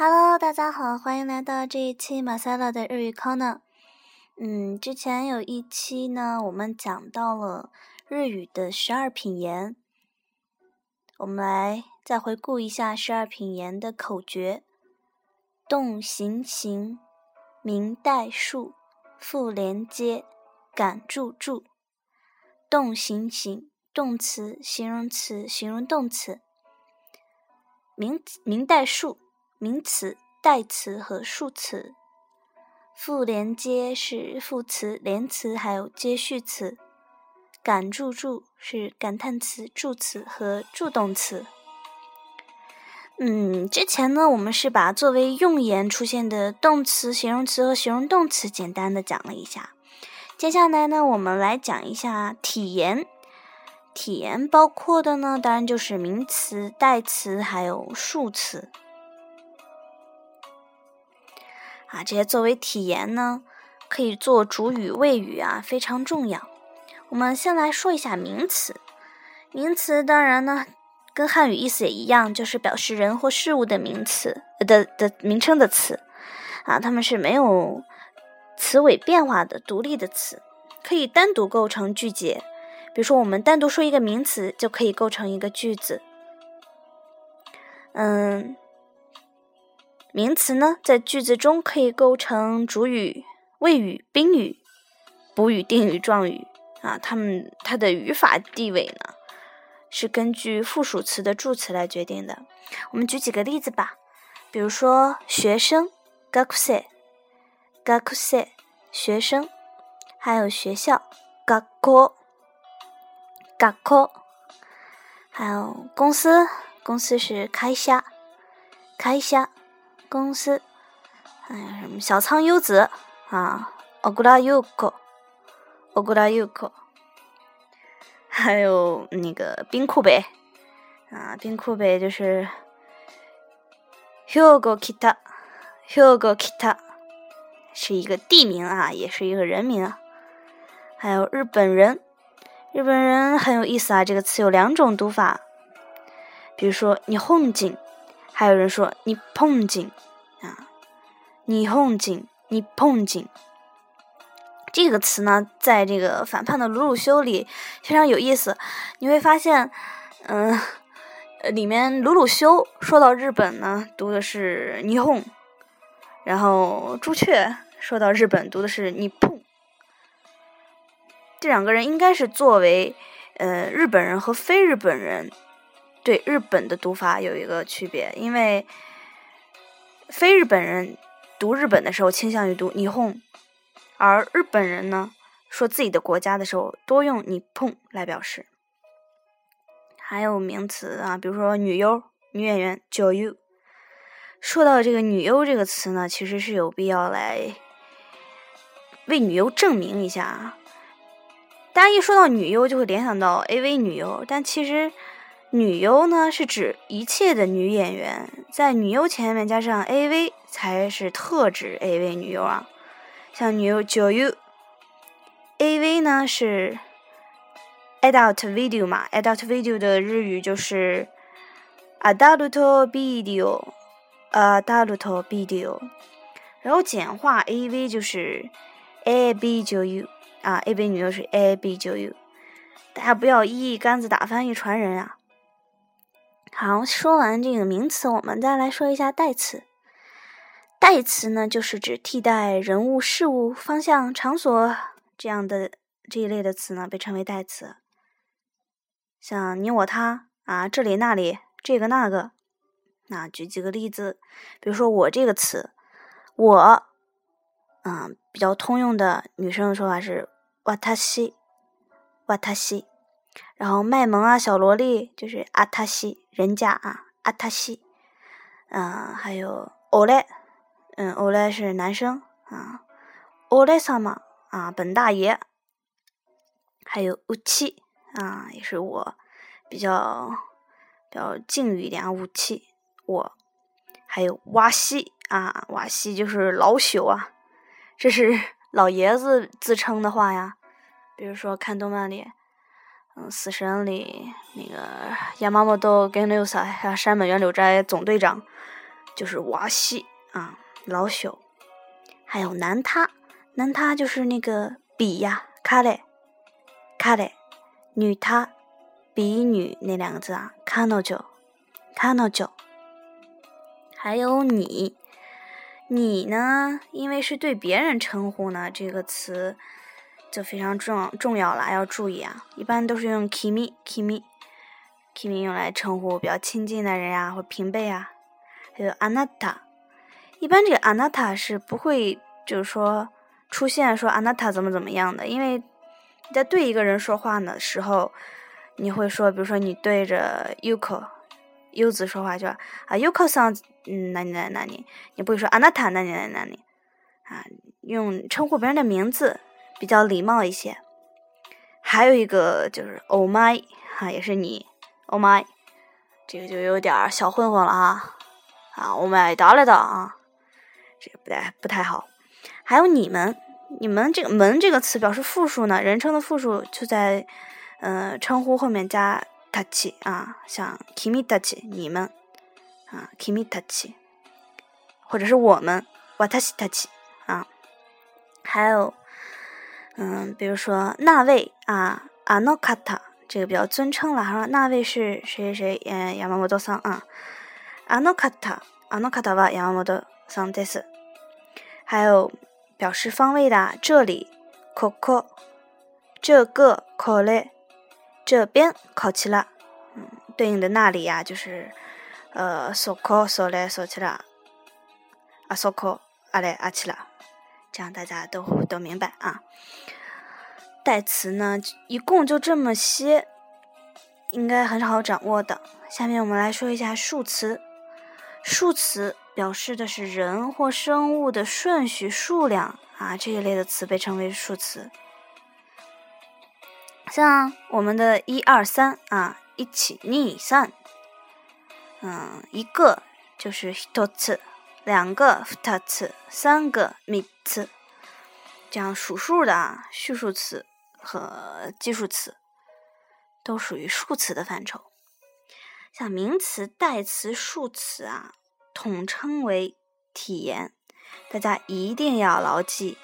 Hello，大家好，欢迎来到这一期马赛拉的日语课呢。嗯，之前有一期呢，我们讲到了日语的十二品言，我们来再回顾一下十二品言的口诀：动、形、形、名、代、数、复、连接、感、助、助。动、形、形，动词、形容词、形容动词。名、名、代、数。名词、代词和数词，副连接是副词、连词还有接续词，感助助是感叹词、助词和助动词。嗯，之前呢，我们是把作为用言出现的动词、形容词和形容动词简单的讲了一下。接下来呢，我们来讲一下体言。体言包括的呢，当然就是名词、代词还有数词。啊，这些作为体言呢，可以做主语、谓语啊，非常重要。我们先来说一下名词。名词当然呢，跟汉语意思也一样，就是表示人或事物的名词的的名称的词。啊，它们是没有词尾变化的独立的词，可以单独构成句节。比如说，我们单独说一个名词，就可以构成一个句子。嗯。名词呢，在句子中可以构成主语、谓语、宾语、补语、定语、状语啊。它们它的语法地位呢，是根据附属词的助词来决定的。我们举几个例子吧，比如说学生 g a k u s e g a k u s e 学生，还有学校 gakko gakko，还有公司，公司是开虾开虾。公司，还有什么小仓优子啊，ogura yuko，ogura yuko，还有那个冰库北啊，冰库北就是 Hugo kita，Hugo kita 是一个地名啊，也是一个人名。还有日本人，日本人很有意思啊，这个词有两种读法，比如说你红景。还有人说你碰景啊，你碰景，你碰景。这个词呢，在这个反叛的鲁鲁修里非常有意思。你会发现，嗯，里面鲁鲁修说到日本呢，读的是霓虹，然后朱雀说到日本读的是你碰。这两个人应该是作为呃日本人和非日本人。对日本的读法有一个区别，因为非日本人读日本的时候倾向于读霓虹，而日本人呢说自己的国家的时候多用你碰来表示。还有名词啊，比如说女优、女演员九优。说到这个女优这个词呢，其实是有必要来为女优证明一下啊。大家一说到女优就会联想到 AV 女优，但其实。女优呢，是指一切的女演员，在女优前面加上 AV 才是特指 AV 女优啊。像女优九优，AV 呢是 adult video 嘛，adult video 的日语就是 adult video，adult video，然后简化 AV 就是 AB 九优啊，AV 女优是 AB 九优，大家不要一竿子打翻一船人啊。好，说完这个名词，我们再来说一下代词。代词呢，就是指替代人物、事物、方向、场所这样的这一类的词呢，被称为代词。像你、我、他啊，这里、那里、这个、那个。那举几个例子，比如说“我”这个词，“我”嗯，比较通用的女生的说法是“わたし”，“わたし”。 然后卖萌啊，小萝莉就是阿塔西，人家啊，阿塔西，嗯，还有欧莱，嗯，欧莱是男生啊，欧莱萨玛啊，本大爷，还有武器啊，也是我比较比较敬语一点啊，武器我，还有瓦西啊，瓦西就是老朽啊，这是 老爷子自称的话呀，比如说看动漫里。死神里那个亚麻木豆跟六萨，还有山本源柳斋总队长，就是瓦西啊，老朽。还有男他，男他就是那个比呀，卡嘞，卡嘞，女他，比女那两个字啊，卡诺就，卡诺就。还有你，你呢？因为是对别人称呼呢，这个词就非常重重要了，要注意啊。一般都是用 kimi kimi kimi 用来称呼比较亲近的人呀，或平辈啊。还有 anata，一般这个 anata 是不会就是说出现说 anata 怎么怎么样的，因为你在对一个人说话的时候，你会说，比如说你对着 yuko。优子说话就啊，Yuko sound，嗯，哪里哪里哪里，你不会说 Anata 哪里哪里哪里啊，用称呼别人的名字比较礼貌一些。还有一个就是 Oh my，哈，也是你 Oh my，这个就有点小混混了啊啊，Oh my，到了的啊，这个不太不太好。还有你们，你们这个门这个词表示复数呢，人称的复数就在嗯称呼后面加。他起啊，像 kimi たち你们啊，kimi たち，或者是我们私たち啊，还有 嗯，比如说那位啊，あの方，这个比较尊称了，说那位是谁谁谁，嗯，山本さん啊，あの方，あの方は山本さんです。还有表示方位的这里，ここ，这个，これ。这边考起了，嗯，对应的那里呀，就是呃，索考索来索起了，啊，索考阿来阿起了， 这样大家都都明白啊。代词呢，一共就这么些，应该很好掌握的。下面我们来说一下数词，数词表示的是人或生物的顺序、数量啊，这一类的词被称为数词。像我们的一二三啊，一起逆三，嗯，一个就是一つ，两个二つ，三个三つ，这样数数的啊，序数词和基数词都属于数词的范畴。像名词、代词、数词啊，统称为体言，大家一定要牢记。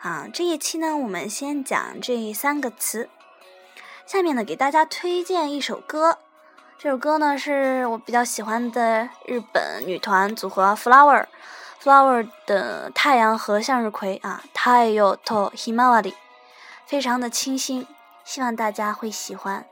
啊，这一期呢，我们先讲这三个词。下面呢，给大家推荐一首歌。这首歌呢，是我比较喜欢的日本女团组合 Flower，Flower 的《太阳和向日葵》啊，太陽とひまわり，非常的清新，希望大家会喜欢。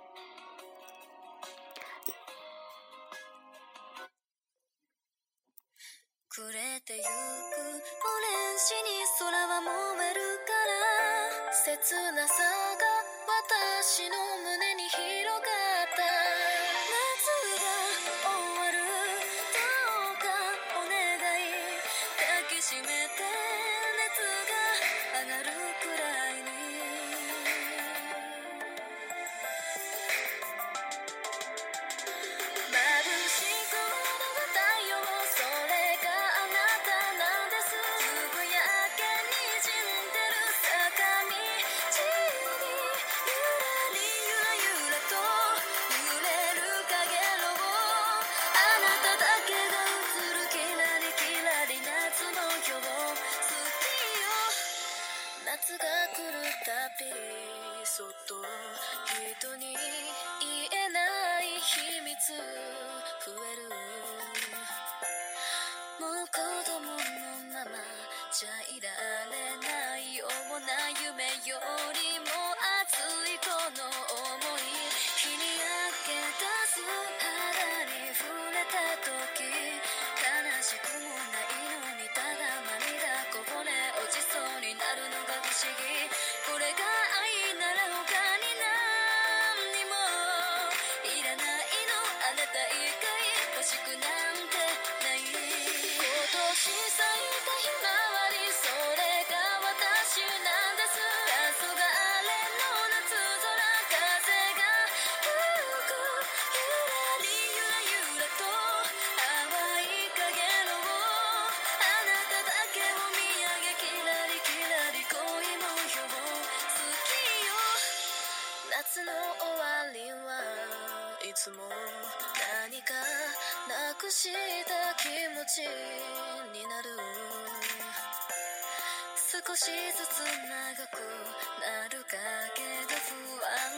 少しずつ長くなるかけど不安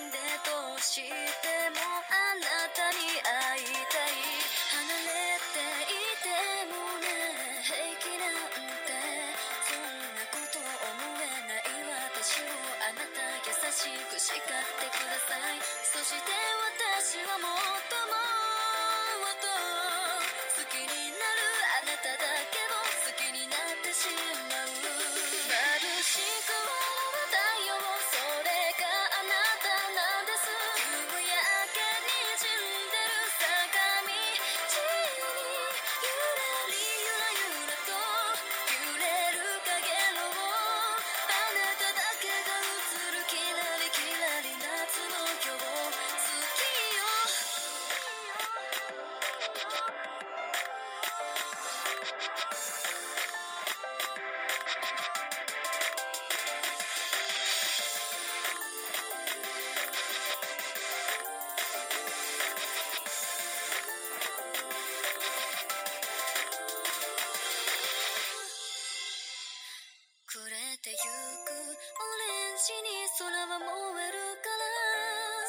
てゆく。オレンジに空は燃えるから。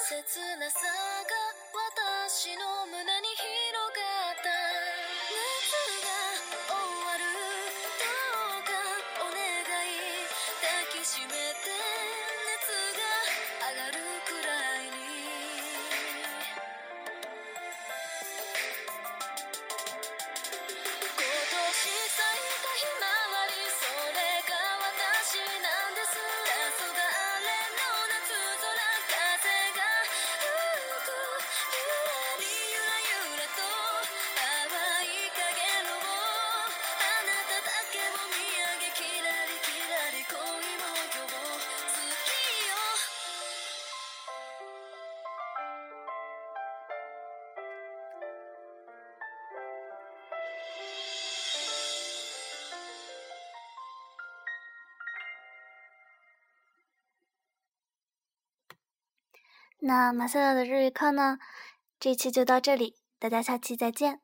切なさが私の胸。那马赛尔的日语课呢？这一期就到这里，大家下期再见。